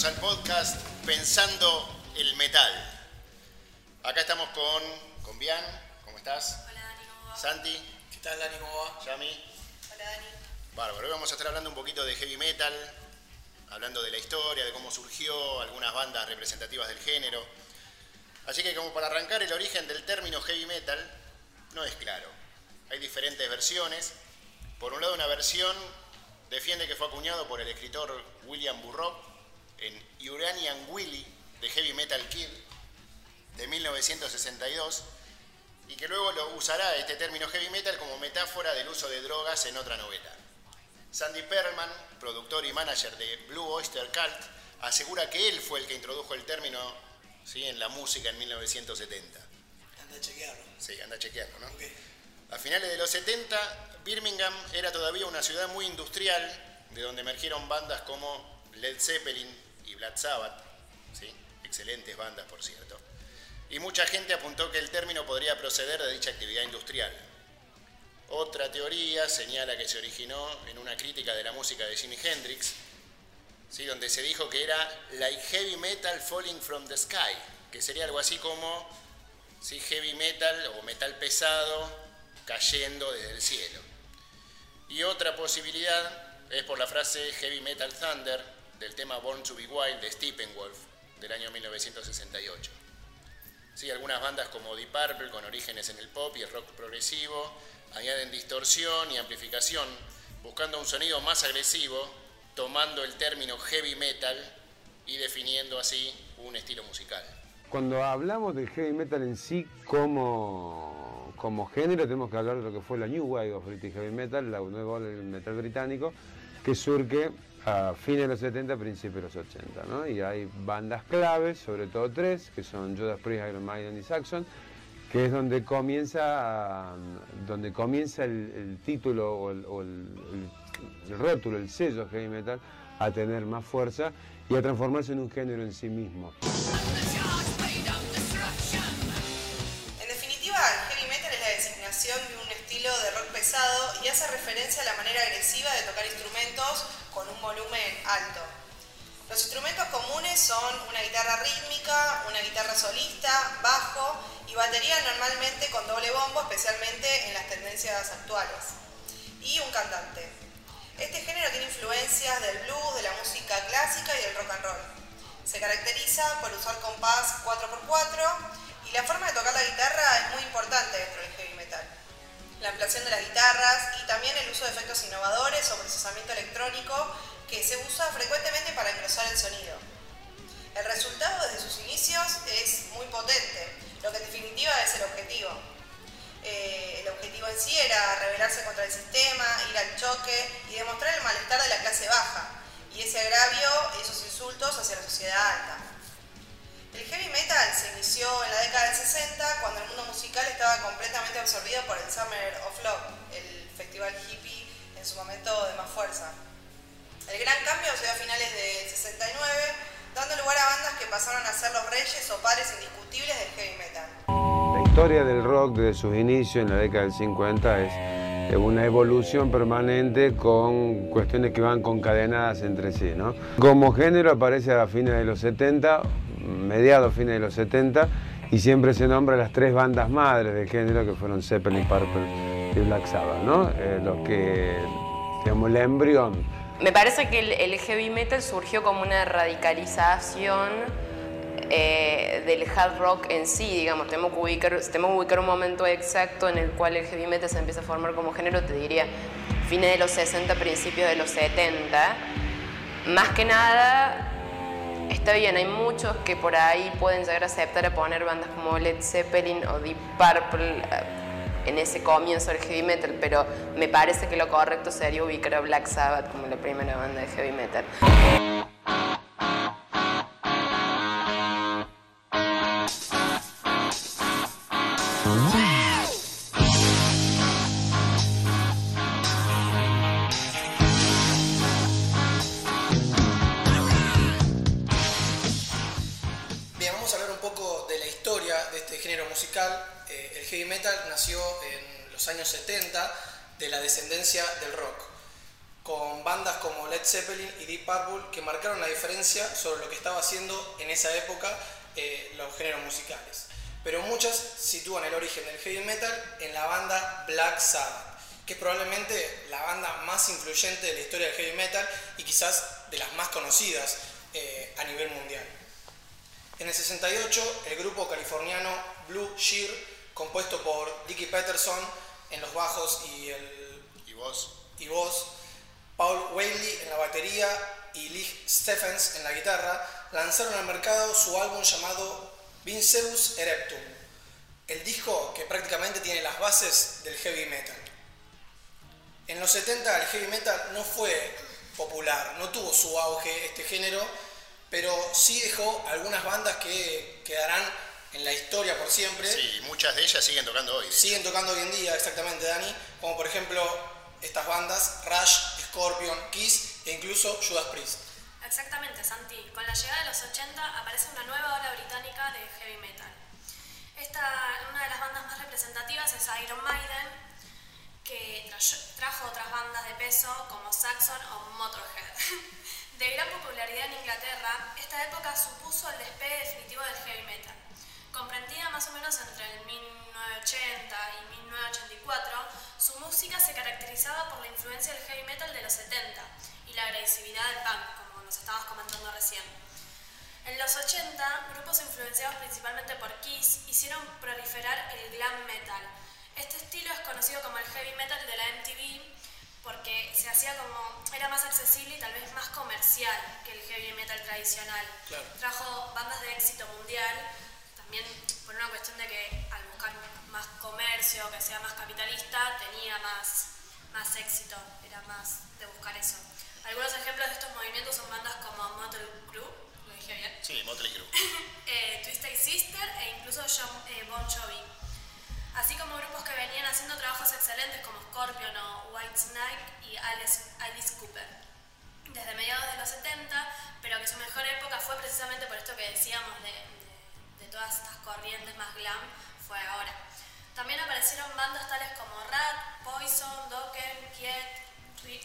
bienvenidos al podcast Pensando el Metal. Acá estamos con, con Bian, ¿cómo estás? Hola Dani, ¿cómo va? Santi, ¿Qué tal, Dani? ¿Cómo va? Yami. Hola Dani. Bárbaro, hoy vamos a estar hablando un poquito de heavy metal, hablando de la historia, de cómo surgió, algunas bandas representativas del género. Así que como para arrancar el origen del término heavy metal, no es claro. Hay diferentes versiones. Por un lado, una versión defiende que fue acuñado por el escritor William Burroughs en Uranian Willy de Heavy Metal Kid de 1962 y que luego lo usará este término heavy metal como metáfora del uso de drogas en otra novela. Sandy Perlman, productor y manager de Blue Oyster Cult, asegura que él fue el que introdujo el término ¿sí? en la música en 1970. Anda a chequearlo. Sí, anda a chequearlo, ¿no? Ok. A finales de los 70, Birmingham era todavía una ciudad muy industrial, de donde emergieron bandas como Led Zeppelin y Black Sabbath, ¿sí? excelentes bandas por cierto. Y mucha gente apuntó que el término podría proceder de dicha actividad industrial. Otra teoría señala que se originó en una crítica de la música de Jimi Hendrix, ¿sí? donde se dijo que era like heavy metal falling from the sky, que sería algo así como ¿sí? heavy metal o metal pesado cayendo desde el cielo. Y otra posibilidad es por la frase heavy metal thunder del tema Born to be Wild de Steppenwolf del año 1968. Sí, algunas bandas como Deep Purple, con orígenes en el pop y el rock progresivo, añaden distorsión y amplificación, buscando un sonido más agresivo, tomando el término heavy metal y definiendo así un estilo musical. Cuando hablamos del heavy metal en sí como, como género, tenemos que hablar de lo que fue la New Wave of British Heavy Metal, la nueva del metal británico, que surge a fines de los 70, principios de los 80. ¿no? Y hay bandas claves, sobre todo tres, que son Judas Priest, Iron Maiden y Saxon, que es donde comienza, donde comienza el, título o, el rótulo, el sello heavy metal, a tener más fuerza y a transformarse en un género en sí mismo. Hace referencia a la manera agresiva de tocar instrumentos con un volumen alto. Los instrumentos comunes son una guitarra rítmica, una guitarra solista, bajo y batería normalmente con doble bombo, especialmente en las tendencias actuales, y un cantante. Este género tiene influencias del blues, de la música clásica y del rock and roll. Se caracteriza por usar compás 4x4 y la forma de tocar la guitarra es muy importante dentro del metal. La ampliación de las guitarras y también el uso de efectos innovadores o procesamiento electrónico que se usa frecuentemente para engrosar el sonido. El resultado desde sus inicios es muy potente, lo que en definitiva es el objetivo. Eh, el objetivo en sí era rebelarse contra el sistema, ir al choque y demostrar el malestar de la clase baja y ese agravio y esos insultos hacia la sociedad alta. El heavy metal se inició en la década del 60 cuando el mundo musical estaba completamente absorbido por el Summer of Love, el festival hippie en su momento de más fuerza. El gran cambio se dio a finales del 69, dando lugar a bandas que pasaron a ser los reyes o pares indiscutibles del heavy metal. La historia del rock desde sus inicios en la década del 50 es una evolución permanente con cuestiones que van concadenadas entre sí. ¿no? Como género aparece a fines de los 70, mediados fines de los 70, y siempre se nombra las tres bandas madres del género que fueron Zeppelin, Purple y Black Sabbath, ¿no? Eh, los que, digamos, el embrión. Me parece que el, el heavy metal surgió como una radicalización eh, del hard rock en sí, digamos, tenemos que, ubicar, tenemos que ubicar un momento exacto en el cual el heavy metal se empieza a formar como género, te diría, fines de los 60, principios de los 70. Más que nada, está bien, hay muchos que por ahí pueden llegar a aceptar a poner bandas como Led Zeppelin o Deep Purple eh, en ese comienzo del heavy metal, pero me parece que lo correcto sería ubicar a Black Sabbath como la primera banda de heavy metal. Descendencia del rock. con bandas como Led Zeppelin y Deep Purple que marcaron la diferencia sobre lo que estaba haciendo en esa época eh, los géneros musicales. Pero muchas sitúan el origen del heavy metal en la banda Black Sabbath, que es probablemente la banda más influyente de la historia del heavy metal y quizás de las más conocidas eh, a nivel mundial. En el 68, el grupo californiano Blue Shear, compuesto por Dickie Peterson en los bajos y el ¿Y vos? y voz, Paul Whaley en la batería y Lee Stephens en la guitarra, lanzaron al mercado su álbum llamado Vinceus Ereptum, el disco que prácticamente tiene las bases del heavy metal. En los 70 el heavy metal no fue popular, no tuvo su auge este género, pero sí dejó algunas bandas que quedarán en la historia por siempre. Sí, muchas de ellas siguen tocando hoy. Siguen tocando hoy en día, exactamente, Dani, como por ejemplo estas bandas, Rush, Scorpion, Kiss e incluso Judas Priest. Exactamente, Santi. Con la llegada de los 80 aparece una nueva ola británica de heavy metal. Esta, una de las bandas más representativas es Iron Maiden, que tra- trajo otras bandas de peso como Saxon o Motorhead. De gran popularidad en Inglaterra, esta época supuso el despegue definitivo del heavy metal. Comprendida más o menos entre el 1980 y 1984, su música se caracterizaba por la influencia del heavy metal de los 70 y la agresividad del punk, como nos estabas comentando recién. En los 80, grupos influenciados principalmente por Kiss hicieron proliferar el glam metal. Este estilo es conocido como el heavy metal de la MTV porque se hacía como era más accesible y tal vez más comercial que el heavy metal tradicional. Claro. Trajo bandas de éxito mundial, también por una cuestión de que al buscar más comercio, que sea más capitalista, tenía más, más éxito, era más de buscar eso. Algunos ejemplos de estos movimientos son bandas como Motley Crue, lo dije bien, Sí, Motley Crue. eh, Twisted Sister e incluso John, eh, Bon Jovi. Así como grupos que venían haciendo trabajos excelentes como Scorpion o Whitesnake y Alice, Alice Cooper. Desde mediados de los 70, pero que su mejor época fue precisamente por esto que decíamos de, de- de todas estas corrientes más glam, fue ahora. También aparecieron bandas tales como Rat, Poison, Dokken, Kiet,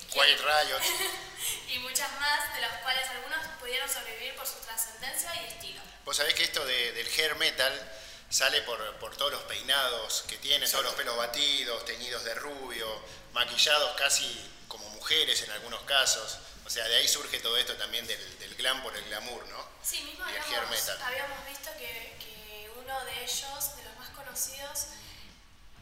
Quiet Riot. y muchas más, de las cuales algunos pudieron sobrevivir por su trascendencia y estilo. Vos sabés que esto de- del hair metal sale por, por todos los peinados que tienen, todos los pelos batidos, teñidos de rubio, maquillados casi como mujeres en algunos casos. O sea, de ahí surge todo esto también del, del glam por el glamour, ¿no? Sí, mismo Y habíamos, metal. habíamos visto que, que uno de ellos, de los más conocidos,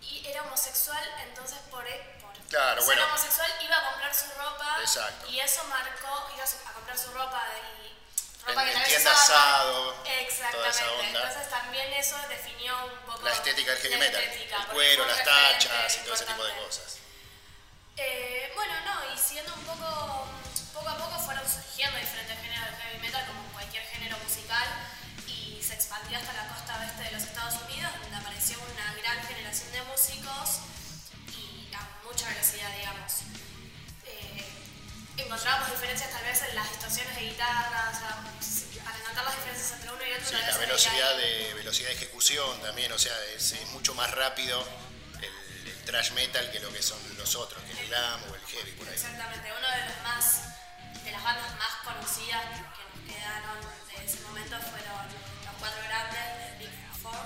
y era homosexual, entonces por, e- por Claro, ser bueno. homosexual iba a comprar su ropa Exacto. y eso marcó, iba a comprar su ropa En- ropa que en vez tienda asado, toda Exactamente, esa onda. entonces también eso definió un poco La estética del heavy metal, estética, el cuero, las tachas y todo ese tipo de cosas. Eh, bueno, no, y siguiendo un poco, poco a poco fueron surgiendo diferentes géneros de heavy metal, como cualquier género musical, y se expandió hasta la costa oeste de los Estados Unidos, donde apareció una gran generación de músicos y a mucha velocidad, digamos. Eh, encontramos diferencias tal vez en las distorsiones de guitarra, o sea, para notar las diferencias entre uno y otro. Sí, la velocidad de, velocidad de ejecución también, o sea, es, es mucho más rápido el, el thrash metal que lo que son los otros, que el glam o el heavy por ahí. Exactamente, uno de los más de las bandas más conocidas que nos quedaron de ese momento fueron los cuatro grandes de Big Four,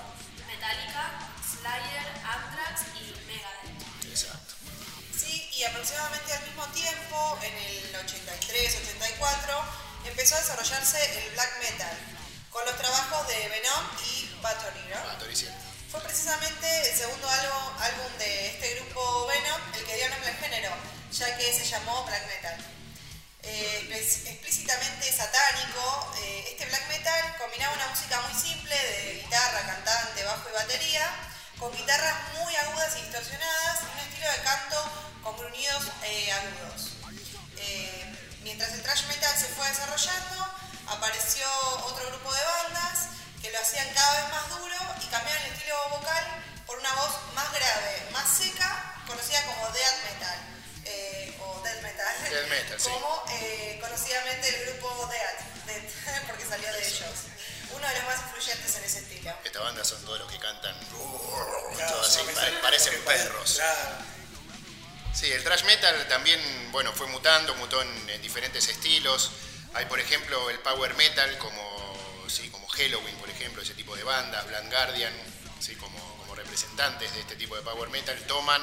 Metallica, Slayer, Anthrax y Megadeth. Exacto. Sí, y aproximadamente al mismo tiempo, en el 83-84, empezó a desarrollarse el black metal, con los trabajos de Venom y Bathory, ¿no? Bathory, sí. Fue precisamente el segundo álbum, álbum de este grupo Venom el que dio nombre al género, ya que se llamó black metal. Eh, es- explícitamente satánico, eh, este black metal combinaba una música muy simple de guitarra, cantante, bajo y batería, con guitarras muy agudas y distorsionadas y un estilo de canto con gruñidos eh, agudos. Eh, mientras el thrash metal se fue desarrollando, apareció otro grupo de bandas que lo hacían cada vez más duro y cambiaron el estilo vocal por una voz más grave, más seca, conocida como death metal metal, metal, sí. como eh, conocidamente el grupo Death, Death, porque salió de ellos. Uno de los más influyentes en ese estilo. Esta banda son todos los que cantan, Claro, todo así, parecen perros. Claro. Sí, el thrash metal también, bueno, fue mutando, mutó en, diferentes estilos. Hay, por ejemplo, el power metal como, sí, como Halloween, por ejemplo, ese tipo de bandas, Blind Guardian, sí, como, como representantes de este tipo de power metal, toman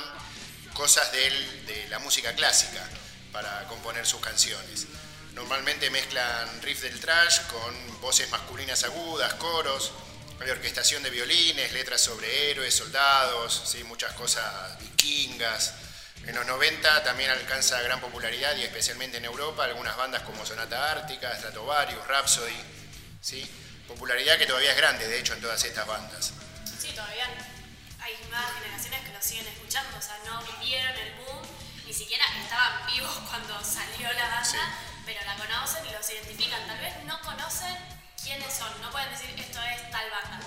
cosas de la música clásica para componer sus canciones. Normalmente mezclan riff del trash con voces masculinas agudas, coros, hay orquestación de violines, letras sobre héroes, soldados, ¿sí? muchas cosas vikingas. En los 90 también alcanza gran popularidad y especialmente en Europa algunas bandas como Sonata Ártica, Stratovarius, Rhapsody, ¿sí? popularidad que todavía es grande de hecho en todas estas bandas. Sí, todavía hay nuevas generaciones que lo siguen escuchando, o sea, no vivieron el boom, siquiera estaban vivos cuando salió la banda, pero la conocen y los identifican. Tal vez no conocen quiénes son, no pueden decir esto es tal banda.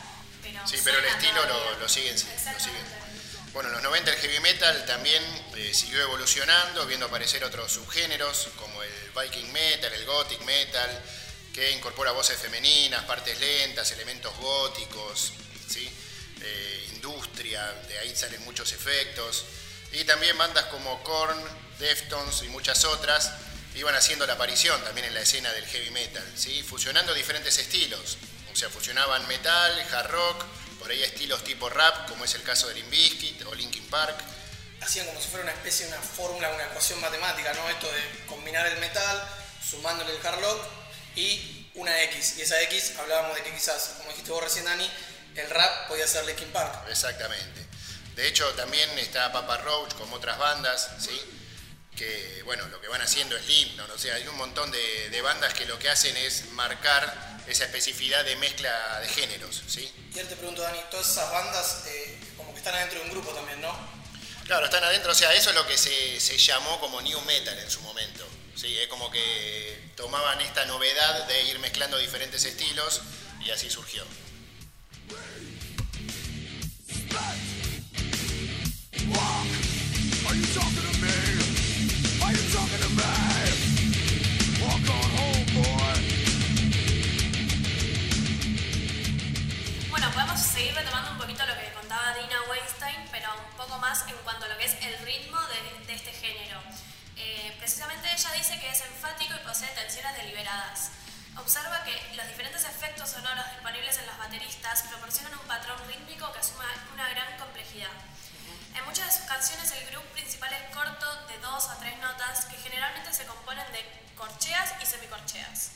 Pero sí, pero el estilo lo, siguen, Bueno, en los 90 el heavy metal también eh, siguió evolucionando, viendo aparecer otros subgéneros como el viking metal, el gothic metal, que incorpora voces femeninas, partes lentas, elementos góticos, ¿sí? Eh, industria, de ahí salen muchos efectos. Y también bandas como Korn, Deftones y muchas otras iban haciendo la aparición también en la escena del heavy metal, ¿sí? fusionando diferentes estilos. O sea, fusionaban metal, hard rock, por ahí estilos tipo rap, como es el caso de Limp Bizkit o Linkin Park. Hacían como si fuera una especie de una fórmula, una ecuación matemática, ¿no? Esto de combinar el metal, sumándole el hard rock y una X. Y esa X hablábamos de que quizás, como dijiste vos recién, Dani, el rap podía ser Linkin Park. Exactamente. De hecho, también está Papa Roach como otras bandas, ¿sí? que bueno, lo que van haciendo es himno, o sea, hay un montón de, bandas que lo que hacen es marcar esa especificidad de mezcla de géneros, ¿sí? Y él te pregunto, Dani, todas esas bandas eh, como que están adentro de un grupo también, ¿no? Claro, están adentro, o sea, eso es lo que se, se llamó como New Metal en su momento, ¿sí? Es como que tomaban esta novedad de ir mezclando diferentes estilos y así surgió. Seguir retomando un poquito lo que contaba Dina Weinstein, pero un poco más en cuanto a lo que es el ritmo de, este género. Eh, precisamente ella dice que es enfático y posee tensiones deliberadas. Observa que los diferentes efectos sonoros disponibles en los bateristas proporcionan un patrón rítmico que asume una gran complejidad. En muchas de sus canciones el grupo principal es corto, de dos a tres notas, que generalmente se componen de corcheas y semicorcheas.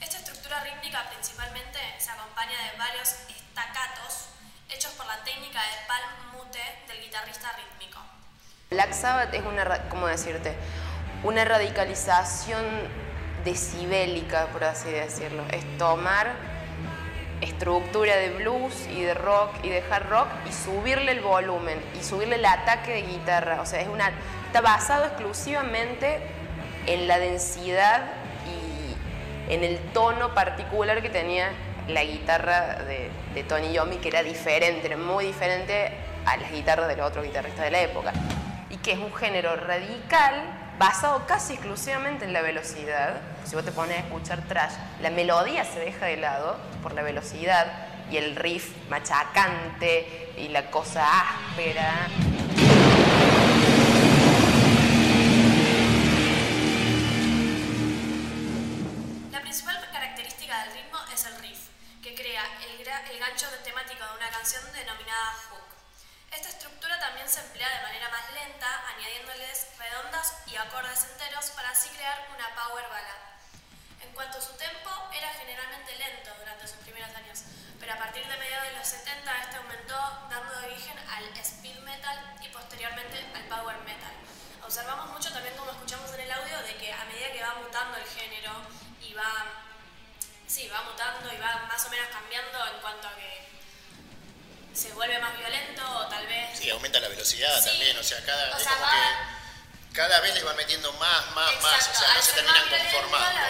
Esta estructura rítmica principalmente se acompaña de varios estacatos hechos por la técnica de palm mute del guitarrista rítmico. Black Sabbath es una, ¿cómo decirte? Una radicalización decibélica, por así decirlo. Es tomar estructura de blues y de rock y de hard rock y subirle el volumen y subirle el ataque de guitarra. O sea, es una, está basado exclusivamente en la densidad en el tono particular que tenía la guitarra de, Tony Yomi, que era diferente, muy diferente a las guitarras de los otros guitarristas de la época. Y que es un género radical basado casi exclusivamente en la velocidad. Si vos te pones a escuchar trash, la melodía se deja de lado por la velocidad y el riff machacante y la cosa áspera. Gancho temático de una canción denominada hook. Esta estructura también se emplea de manera más lenta, añadiéndoles redondas y acordes enteros para así crear una power ballad. En cuanto a su tempo, era generalmente lento durante sus primeros años, pero a partir de mediados de los 70 este aumentó dando origen al speed metal y posteriormente al power metal. Observamos mucho también como escuchamos en el audio de que a medida que va mutando el género y va, sí, va mutando y va más o menos cambiando en cuanto a que se vuelve más violento o tal vez... Sí, aumenta la velocidad también, o sea, cada, es como que cada vez le van metiendo más, más, más, o sea, no se terminan conformando.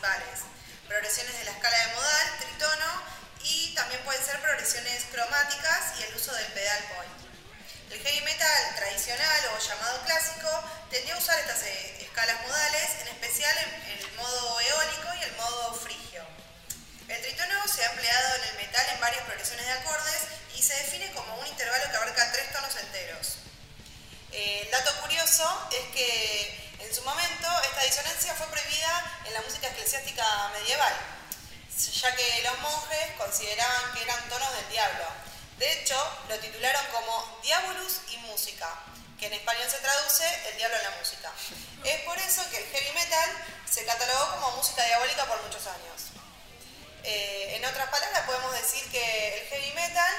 Progresiones de la escala de modal, tritono y también pueden ser progresiones cromáticas y el uso del pedal point. El heavy metal tradicional o llamado clásico tendía a usar estas eh, escalas modales, en especial en el modo eólico y el modo frigio. El tritono se ha empleado en el metal en varias progresiones de acordes y se define como un intervalo que abarca tres tonos enteros. Eh, el dato curioso es que en su momento esta disonancia fue prohibida en la música eclesiástica medieval, ya que los monjes consideraban que eran tonos del diablo. De hecho, lo titularon como Diabolus y Música, que en español se traduce el diablo en la música. Es por eso que el heavy metal se catalogó como música diabólica por muchos años. Eh, en otras palabras, podemos decir que el heavy metal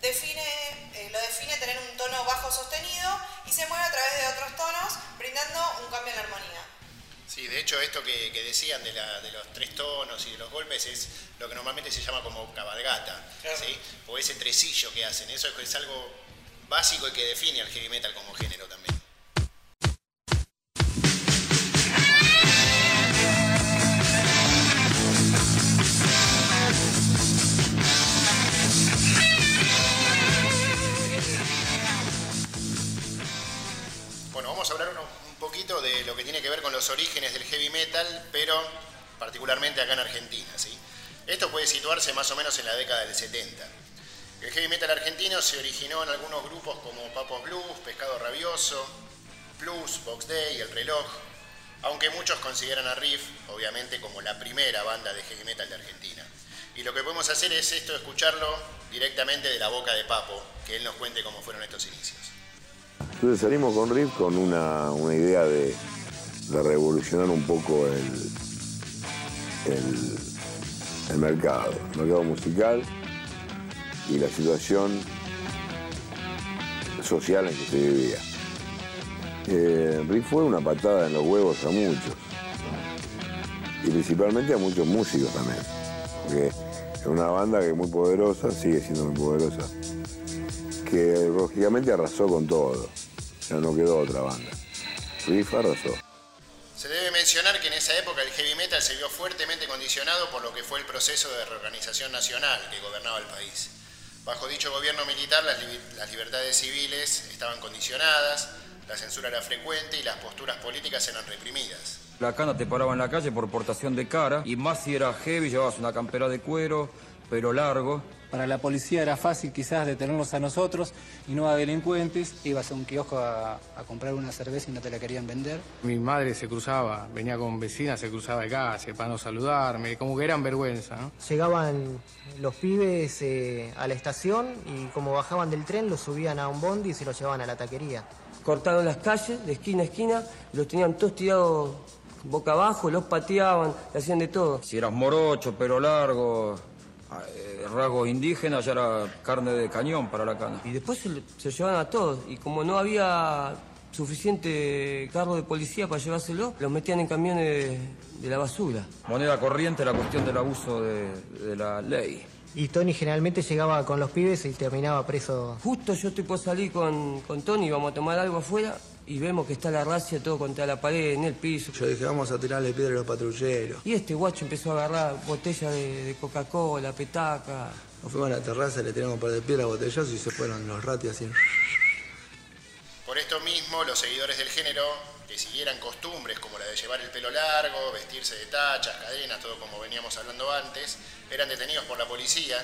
define, eh, lo define tener un tono bajo sostenido y se mueve a través de otros tonos, brindando un cambio en la armonía. Sí, de hecho esto que, decían de, los tres tonos y de los golpes es lo que normalmente se llama como cabalgata, o ese tresillo que hacen, eso es algo básico y que define al heavy metal como género también. De lo que tiene que ver con los orígenes del heavy metal, pero particularmente acá en Argentina. ¿sí? Esto puede situarse más o menos en la década del 70. El heavy metal argentino se originó en algunos grupos como Papos Blues, Pescado Rabioso, Plus, Box Day, El Reloj, aunque muchos consideran a Riff, obviamente, como la primera banda de heavy metal de Argentina. Y lo que podemos hacer es esto, escucharlo directamente de la boca de Papo, que él nos cuente cómo fueron estos inicios. Entonces salimos con Riff con una, idea de, revolucionar un poco el, el, mercado, el mercado musical y la situación social en que se vivía. Eh, Riff fue una patada en los huevos a muchos, y principalmente a muchos músicos también, porque es una banda que es muy poderosa, sigue siendo muy poderosa, que lógicamente arrasó con todo. Ya no quedó otra banda. Riff arrasó. Se debe mencionar que en esa época el heavy metal se vio fuertemente condicionado por lo que fue el proceso de reorganización nacional que gobernaba el país. Bajo dicho gobierno militar las, las libertades civiles estaban condicionadas, la censura era frecuente y las posturas políticas eran reprimidas. La cana te paraba en la calle por portación de cara y más si era heavy, llevabas una campera de cuero, pero largo. Para la policía era fácil quizás detenernos a nosotros y no a delincuentes. Ibas a un kiosco a, comprar una cerveza y no te la querían vender. Mi madre se cruzaba, venía con vecinas, se cruzaba de calle para no saludarme, como que eran vergüenza. ¿no? Llegaban los pibes eh, a la estación y como bajaban del tren los subían a un bondi y se los llevaban a la taquería. Cortaron las calles de esquina a esquina, los tenían todos tirados boca abajo, los pateaban, hacían de todo. Si eras morocho, pero largo, eh, rasgos indígenas, ya era carne de cañón para la cana. Y después se, llevaban a todos, y como no había suficiente cargo de policía para llevárselo, los metían en camiones de, la basura. Moneda corriente, la cuestión del abuso de, de la ley. Y Tony generalmente llegaba con los pibes y terminaba preso. Justo yo estoy por salir con, con Tony, vamos a tomar algo afuera y vemos que está la racia todo contra la pared, en el piso. Yo dije, vamos a tirarle piedra a los patrulleros. Y este guacho empezó a agarrar botellas de, Coca-Cola, petaca. Nos fuimos a la terraza, le tiramos un par de piedras botellazos y se fueron los ratis así. Por esto mismo, los seguidores del género que siguieran costumbres como la de llevar el pelo largo, vestirse de tachas, cadenas, todo como veníamos hablando antes, eran detenidos por la policía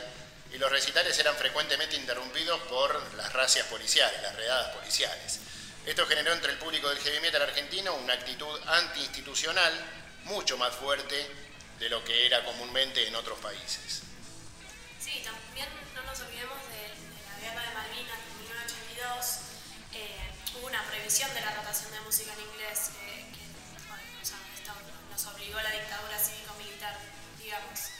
y los recitales eran frecuentemente interrumpidos por las racias policiales, las redadas policiales. Esto generó entre el público del heavy metal argentino una actitud antiinstitucional mucho más fuerte de lo que era comúnmente en otros países. Sí, también no nos olvidemos de, la guerra de Malvinas en 1982. Eh, hubo una prohibición de la rotación de música en inglés que, nos obligó a la dictadura cívico-militar, digamos.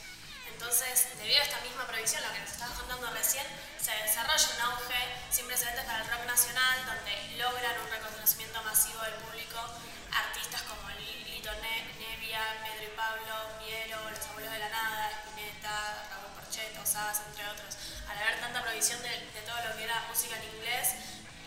Entonces, debido a esta misma prohibición, lo que nos estabas contando recién, se desarrolla un auge sin precedentes para el rock nacional, donde logran un reconocimiento masivo del público artistas como Lito Nevia, Pedro y Pablo, Piero, Los Abuelos de la Nada, Spinetta, Raúl Porcheto, o pesadas, entre otros. Al haber tanta de, de todo lo que era música en inglés,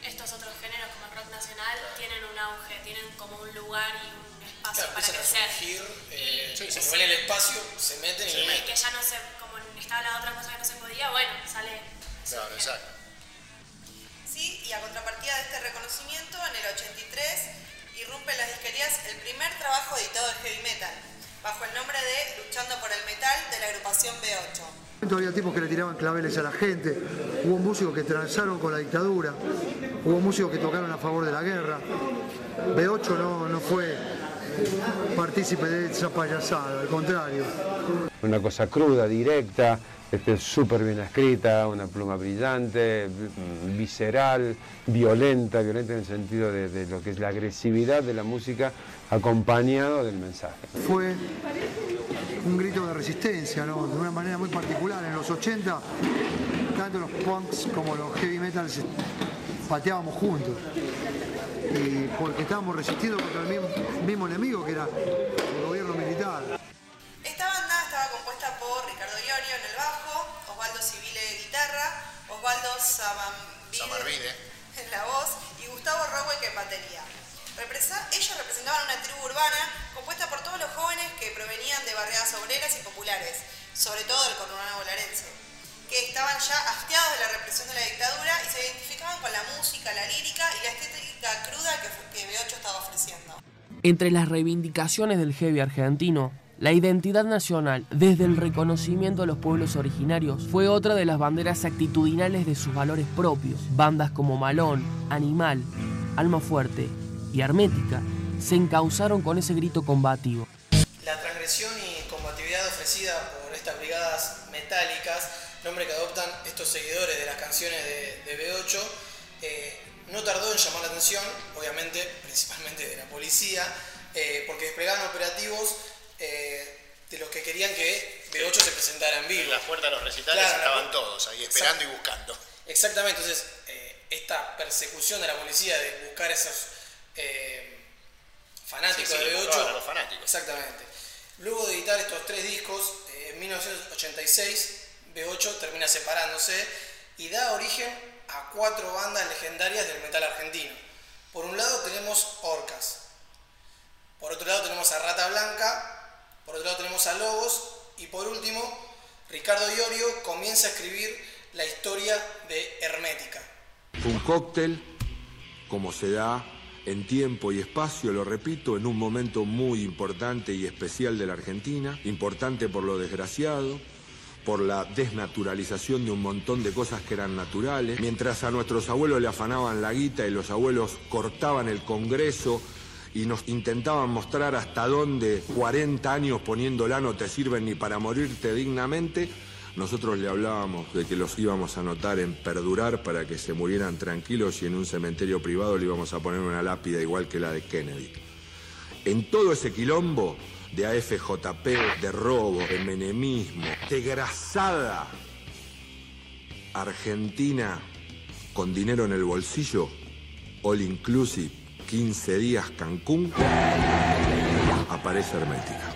estos otros géneros como el rock nacional tienen un auge, tienen como un lugar y un espacio Claro, para crecer. surgir, eh, Y- como sí. el espacio, se meten y Y lo meten. que ya no sé, como estaba la otra cosa que no se podía, bueno, sale. Claro, exacto. Sí, y a contrapartida de este reconocimiento, en el 83 irrumpe en las disquerías el primer trabajo editado de heavy metal, bajo el nombre de Luchando por el Metal de la agrupación B8. Había tipos que le tiraban claveles a la gente, hubo músicos que transaron con la dictadura, hubo músicos que tocaron a favor de la guerra. B8 no, no fue partícipe de esa payasada, al contrario. Una cosa cruda, directa, este, súper bien escrita, una pluma brillante, visceral, violenta, violenta en el sentido de, de lo que es la agresividad de la música acompañado del mensaje. Fue un grito de resistencia, ¿no? de una manera muy particular. En los 80, tanto los punks como los heavy metals pateábamos juntos. Y porque estábamos resistiendo contra el mismo, mismo enemigo que era el gobierno militar. Esta banda estaba compuesta por Ricardo Iorio en el bajo, Osvaldo Civile en guitarra, Osvaldo Samarvide. en la voz y Gustavo Rowek en batería. Represa- ellos representaban una tribu urbana compuesta por todos los jóvenes que provenían de barriadas obreras y populares, sobre todo del conurbano bonaerense, que estaban ya hastiados de la represión de la dictadura y se identificaban con la música, la lírica y la estética cruda que, fu- que B8 estaba ofreciendo. Entre las reivindicaciones del heavy argentino, la identidad nacional desde el reconocimiento a los pueblos originarios fue otra de las banderas actitudinales de sus valores propios. Bandas como Malón, Animal, Alma Fuerte y Hermética se encauzaron con ese grito combativo. La transgresión y combatividad ofrecida por estas brigadas metálicas, nombre que adoptan estos seguidores de las canciones de, de B8, eh, no tardó en llamar la atención, obviamente, principalmente de la policía, eh, porque desplegaban operativos eh, de los que querían que B8 se presentara en vivo. En las puertas de los recitales Claro, estaban la- todos ahí esperando y buscando. Exactamente, entonces eh, esta persecución de la policía de buscar esos fanáticos Sí, sí, de B8. buscaban a los fanáticos. Exactamente. Luego de editar estos tres discos, en 1986, B8 termina separándose y da origen a cuatro bandas legendarias del metal argentino. Por un lado tenemos Orcas, por otro lado tenemos a Rata Blanca, por otro lado tenemos a Lobos y por último Ricardo Iorio comienza a escribir la historia de Hermética. Un cóctel, como se da en tiempo y espacio, lo repito, en un momento muy importante y especial de la Argentina, importante por lo desgraciado, por la desnaturalización de un montón de cosas que eran naturales, mientras a nuestros abuelos le afanaban la guita y los abuelos cortaban el Congreso y nos intentaban mostrar hasta dónde 40 años poniéndola no te sirven ni para morirte dignamente, nosotros le hablábamos de que los íbamos a anotar en perdurar para que se murieran tranquilos y en un cementerio privado le íbamos a poner una lápida igual que la de Kennedy. En todo ese quilombo de AFJP, de robo, de menemismo, de grasada Argentina con dinero en el bolsillo, all inclusive, 15 días Cancún, aparece Hermética.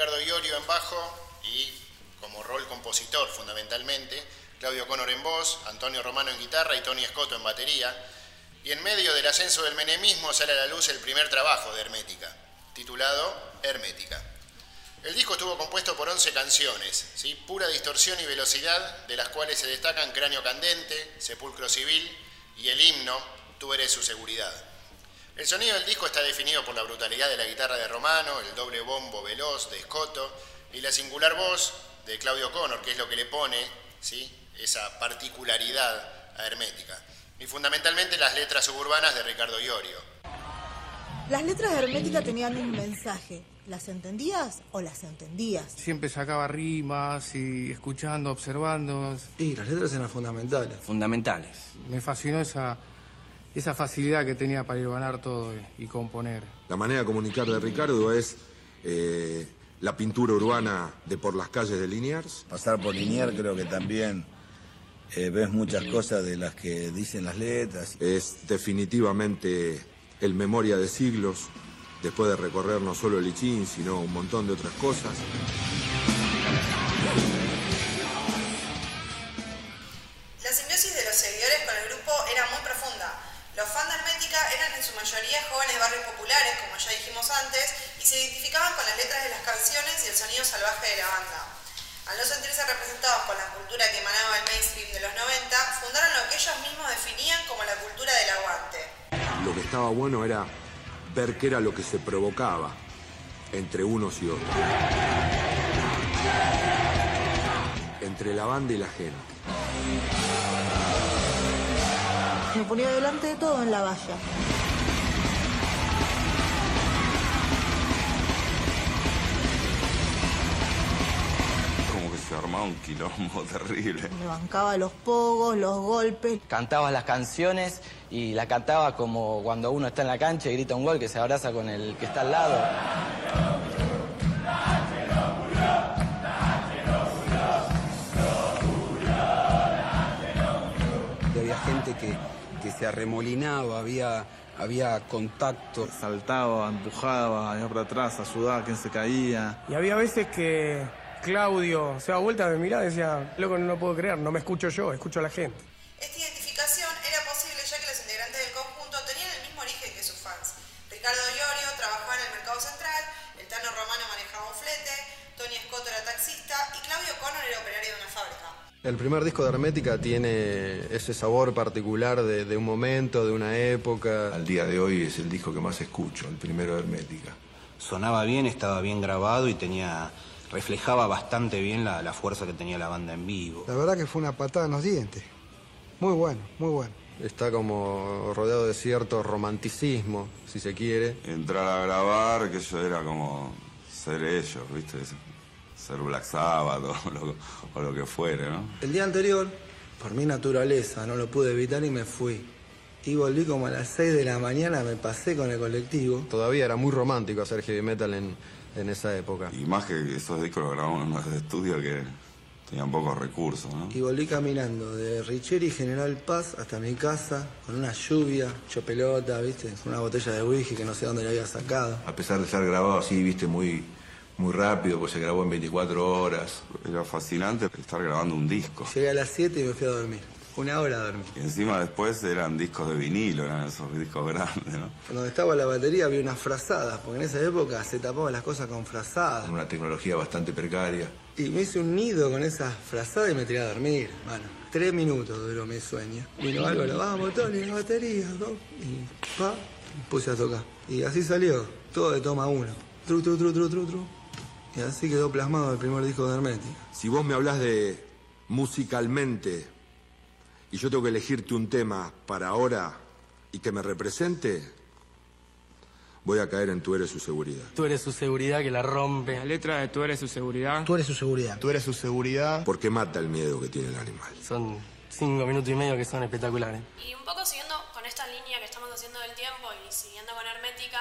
Ricardo Iorio en bajo y como rol compositor fundamentalmente, Claudio Conor en voz, Antonio Romano en guitarra y Tony Escoto en batería. Y en medio del ascenso del menemismo sale a la luz el primer trabajo de Hermética, titulado Hermética. El disco estuvo compuesto por 11 canciones, ¿sí? pura distorsión y velocidad, de las cuales se destacan Cráneo Candente, Sepulcro Civil y el himno Tú eres su seguridad. El sonido del disco está definido por la brutalidad de la guitarra de Romano, el doble bombo veloz de Escoto y la singular voz de Claudio Connor, que es lo que le pone ¿sí? esa particularidad a Hermética. Y fundamentalmente las letras suburbanas de Ricardo Iorio. Las letras de Hermética tenían un mensaje. ¿Las entendías o las entendías? Siempre sacaba rimas y escuchando, observando. Y las letras eran fundamentales. Fundamentales. Me fascinó esa, esa facilidad que tenía para ir ganar todo y, y componer. La manera de comunicar de Ricardo es eh, la pintura urbana de por las calles de Liniers. Pasar por Liniers creo que también eh, ves muchas cosas de las que dicen las letras. Es definitivamente el Memoria de Siglos, después de recorrer no solo el Lichín, sino un montón de otras cosas. Como ya dijimos antes, y se identificaban con las letras de las canciones y el sonido salvaje de la banda. Al no sentirse representados con la cultura que emanaba el mainstream de los 90, fundaron lo que ellos mismos definían como la cultura del aguante. Lo que estaba bueno era ver qué era lo que se provocaba entre unos y otros. Entre la banda y la gente. Me ponía delante de todo en la valla. Un quilombo terrible. Me bancaba los pogos, los golpes. Cantaba las canciones y la cantaba como cuando uno está en la cancha y grita un gol que se abraza con el que está al lado. Y había gente que, que se arremolinaba, había, había contacto. Saltaba, empujaba, iba para atrás, a sudar, quien se caía. Y había veces que Claudio se daba vuelta, me miraba y decía, loco, no lo puedo creer, no me escucho yo, escucho a la gente. Esta identificación era posible ya que los integrantes del conjunto tenían el mismo origen que sus fans. Ricardo Iorio trabajaba en el Mercado Central, el Tano Romano manejaba un flete, Tony Scotto era taxista y Claudio Connor era operario de una fábrica. El primer disco de Hermética tiene ese sabor particular de, de un momento, de una época. Al día de hoy es el disco que más escucho, el primero de Hermética. Sonaba bien, estaba bien grabado y tenía reflejaba bastante bien la, la fuerza que tenía la banda en vivo. La verdad que fue una patada en los dientes. Muy bueno, muy bueno. Está como rodeado de cierto romanticismo, si se quiere. Entrar a grabar, que eso era como ser ellos, ¿viste? Ser Black Sabbath o lo, o lo que fuere, ¿no? El día anterior, por mi naturaleza, no lo pude evitar y me fui. Y volví como a las 6 de la mañana, me pasé con el colectivo. Todavía era muy romántico hacer heavy metal en, en esa época. Y más que esos discos los grabamos en unos estudios que tenían pocos recursos, ¿no? Y volví caminando de Richeri General Paz hasta mi casa, con una lluvia, hecho pelota, ¿viste? Con una botella de whisky que no sé dónde le había sacado. A pesar de estar grabado así, viste, muy, muy rápido, pues se grabó en 24 horas. Era fascinante estar grabando un disco. Llegué a las 7 y me fui a dormir. Una hora a dormir. Y encima después eran discos de vinilo, eran esos discos grandes, ¿no? Donde estaba la batería había unas frazadas, porque en esa época se tapaban las cosas con frazadas. Una tecnología bastante precaria. Y me hice un nido con esas frazadas y me tiré a dormir, mano. Tres minutos duró mi sueño. Vino Álvaro, vamos, Tony, la batería, ¿no? Y pa, puse a tocar. Y así salió, todo de toma uno. Tru, tru, tru, tru, tru, tru. Y así quedó plasmado el primer disco de Hermética. Si vos me hablas de musicalmente y yo tengo que elegirte un tema para ahora y que me represente, voy a caer en Tú eres su seguridad. Tú eres su seguridad que la rompe. La letra de Tú eres su seguridad. Tú eres su seguridad. Tú eres su seguridad. Porque mata el miedo que tiene el animal. Son cinco minutos y medio que son espectaculares. Y un poco siguiendo con esta línea que estamos haciendo del tiempo y siguiendo con Hermética,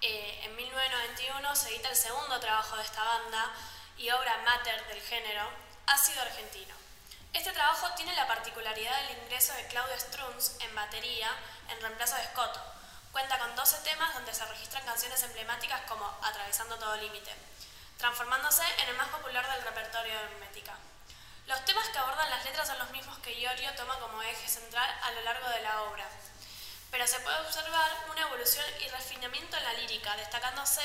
eh, en 1991 se edita el segundo trabajo de esta banda y obra mater del género, Ácido Argentino. Este trabajo tiene la particularidad del ingreso de Claudio Strunz en batería en reemplazo de Scott. Cuenta con 12 temas donde se registran canciones emblemáticas como Atravesando todo límite, transformándose en el más popular del repertorio de Hermética. Los temas que abordan las letras son los mismos que Iorio toma como eje central a lo largo de la obra, pero se puede observar una evolución y refinamiento en la lírica, destacándose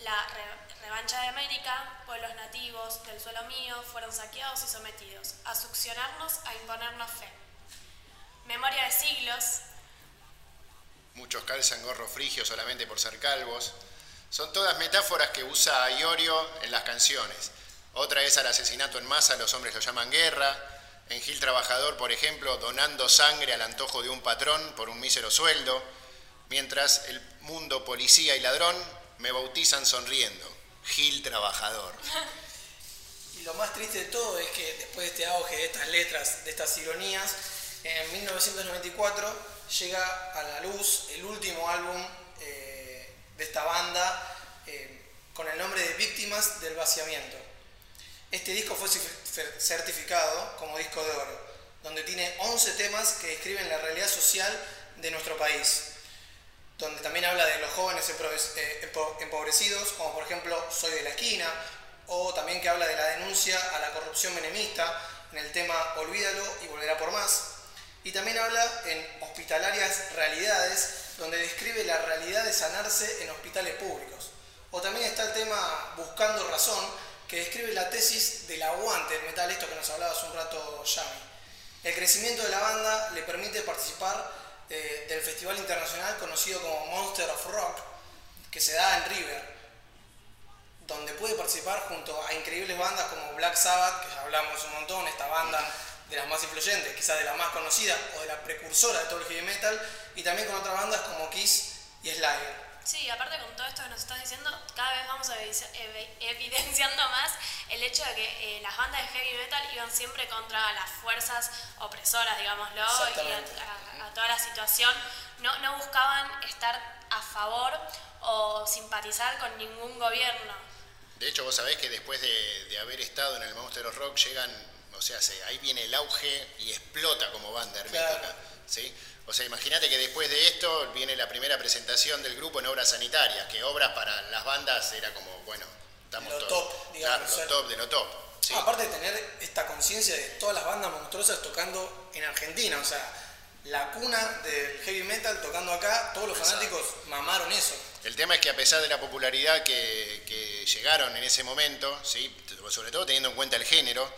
la re- revancha de América, pueblos nativos del suelo mío fueron saqueados y sometidos, a succionarnos, a imponernos fe. Memoria de siglos, Muchos calzan gorro frigio solamente por ser calvos. Son todas metáforas que usa Iorio en las canciones. Otra es al asesinato en masa, los hombres lo llaman guerra. En Gil Trabajador, por ejemplo, donando sangre al antojo de un patrón por un mísero sueldo. Mientras el mundo policía y ladrón me bautizan sonriendo. Gil Trabajador. Y lo más triste de todo es que después de este auge de estas letras, de estas ironías, en 1994 llega a la luz el último álbum eh, de esta banda, eh, con el nombre de Víctimas del Vaciamiento. Este disco fue certificado como disco de oro, donde tiene 11 temas que describen la realidad social de nuestro país, donde también habla de los jóvenes eh, empobrecidos, como por ejemplo Soy de la esquina, o también que habla de la denuncia a la corrupción menemista en el tema Olvídalo y volverá por más. Y también habla en Hospitalarias Realidades, donde describe la realidad de sanarse en hospitales públicos. O también está el tema Buscando Razón, que describe la tesis del aguante del metal, esto que nos hablaba hace un rato Yami. El crecimiento de la banda le permite participar eh, del festival internacional conocido como Monster of Rock, que se da en River, donde puede participar junto a increíbles bandas como Black Sabbath, que ya hablamos un montón, esta banda de las más influyentes, quizás de la más conocida o de la precursora de todo el heavy metal, y también con otras bandas como Kiss y Slayer. Sí, aparte con todo esto que nos estás diciendo, cada vez vamos evidenciando más el hecho de que eh, las bandas de heavy metal iban siempre contra las fuerzas opresoras, digámoslo, y a, toda la situación. No, no buscaban estar a favor o simpatizar con ningún gobierno. De hecho, vos sabés que después de, haber estado en el Monster of Rock llegan, o sea, ahí viene el auge y explota como banda hermética. ¿sí? O sea, imagínate que después de esto viene la primera presentación del grupo en obras sanitarias, que obras para las bandas era como, bueno, estamos lo todos. top, digamos. lo top de lo top. aparte de tener esta conciencia de todas las bandas monstruosas tocando en Argentina, o sea, la cuna del heavy metal tocando acá, todos los fanáticos mamaron eso. El tema es que a pesar de la popularidad que, que llegaron en ese momento, ¿sí? sobre todo teniendo en cuenta el género,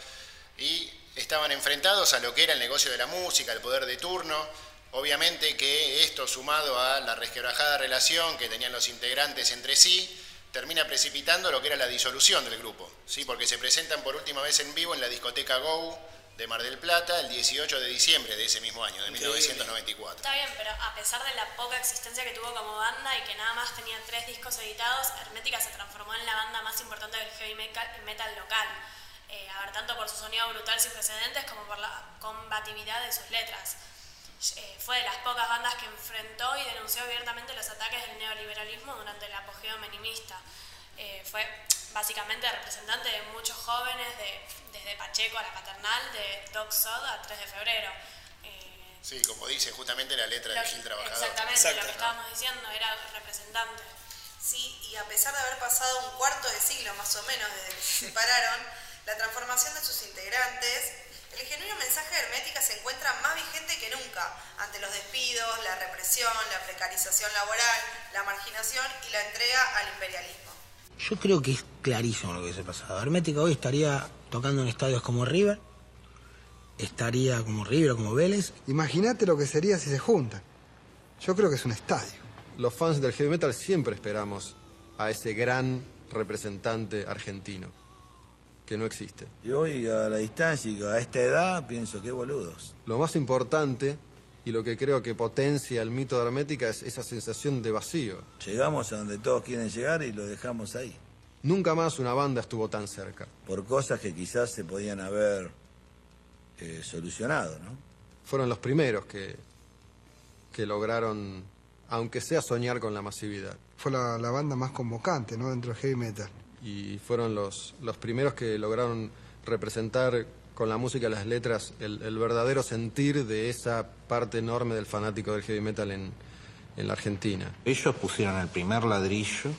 y estaban enfrentados a lo que era el negocio de la música, el poder de turno, Obviamente que esto sumado a la resquebrajada relación que tenían los integrantes entre sí, termina precipitando lo que era la disolución del grupo, ¿sí? porque se presentan por última vez en vivo en la discoteca Go de Mar del Plata el 18 de diciembre de ese mismo año, de 1994. Está bien, pero a pesar de la poca existencia que tuvo como banda y que nada más tenía tres discos editados, Hermética se transformó en la banda más importante del heavy metal local. Eh, a ver, tanto por su sonido brutal sin precedentes como por la combatividad de sus letras. Eh, fue de las pocas bandas que enfrentó y denunció abiertamente los ataques del neoliberalismo durante el apogeo menimista. Eh, fue básicamente representante de muchos jóvenes, desde Pacheco a la Paternal, de Doc Sod a 3 de febrero. Eh, sí, como dice justamente la letra de Gil Trabajador. Exactamente, lo que estábamos diciendo, era representante. Sí, y a pesar de haber pasado un cuarto de siglo más o menos desde que se separaron, la transformación de sus integrantes el genuino mensaje de Hermética se encuentra más vigente que nunca ante los despidos, la represión, la precarización laboral, la marginación y la entrega al imperialismo. Yo creo que es clarísimo lo que se pasado. Hermética hoy estaría tocando en estadios como River, estaría como River o como Vélez. Imagínate lo que sería si se juntan. Yo creo que es un estadio. Los fans del heavy metal siempre esperamos a ese gran representante argentino que no existe. Y hoy a la distancia y a esta edad pienso que boludos. Lo más importante y lo que creo que potencia el mito de Hermética es esa sensación de vacío. Llegamos a donde todos quieren llegar y lo dejamos ahí. Nunca más una banda estuvo tan cerca. Por cosas que quizás se podían haber eh, solucionado, ¿no? Fueron los primeros que, que lograron, aunque sea soñar con la masividad. Fue la, la banda más convocante, ¿no? Dentro del heavy metal y fueron los, los primeros que lograron representar con la música las letras el, el, verdadero sentir de esa parte enorme del fanático del heavy metal en, en la Argentina. Ellos pusieron el primer ladrillo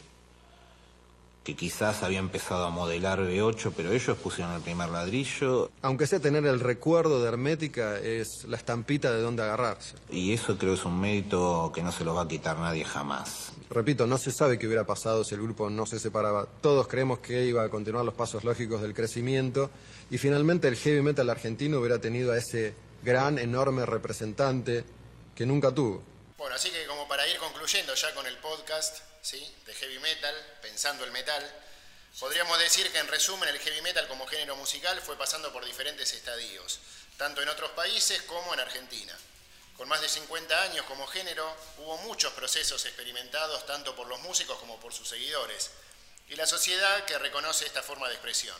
que quizás había empezado a modelar B8, pero ellos pusieron el primer ladrillo. Aunque sea tener el recuerdo de Hermética, es la estampita de dónde agarrarse. Y eso creo es un mérito que no se lo va a quitar nadie jamás. Repito, no se sabe qué hubiera pasado si el grupo no se separaba. Todos creemos que iba a continuar los pasos lógicos del crecimiento y finalmente el heavy metal argentino hubiera tenido a ese gran, enorme representante que nunca tuvo. Bueno, así que como para ir concluyendo ya con el podcast, de heavy metal, pensando el metal. Podríamos decir que en resumen el heavy metal como género musical fue pasando por diferentes estadios, tanto en otros países como en Argentina. Con más de 50 años como género, hubo muchos procesos experimentados tanto por los músicos como por sus seguidores, y la sociedad que reconoce esta forma de expresión.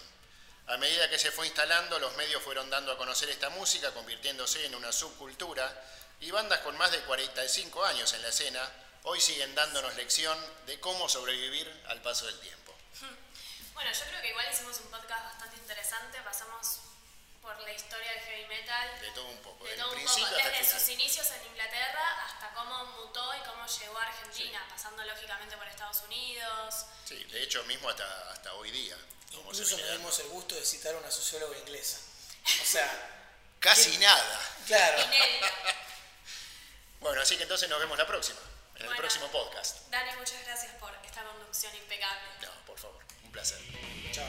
A medida que se fue instalando, los medios fueron dando a conocer esta música, convirtiéndose en una subcultura, y bandas con más de 45 años en la escena hoy siguen dándonos lección de cómo sobrevivir al paso del tiempo. Bueno, yo creo que igual hicimos un podcast bastante interesante, pasamos por la historia del heavy metal, De todo un poco, de todo un poco, desde sus inicios en Inglaterra hasta cómo mutó y cómo llegó a Argentina, pasando lógicamente por Estados Unidos. Sí, de hecho mismo hasta, hasta hoy día. Incluso dimos el gusto de citar a una socióloga inglesa. O sea, Casi nada. claro. Bueno, así que entonces nos vemos la próxima, en el próximo podcast. Dani, muchas gracias por esta conducción impecable. No, por favor, un placer. Chao.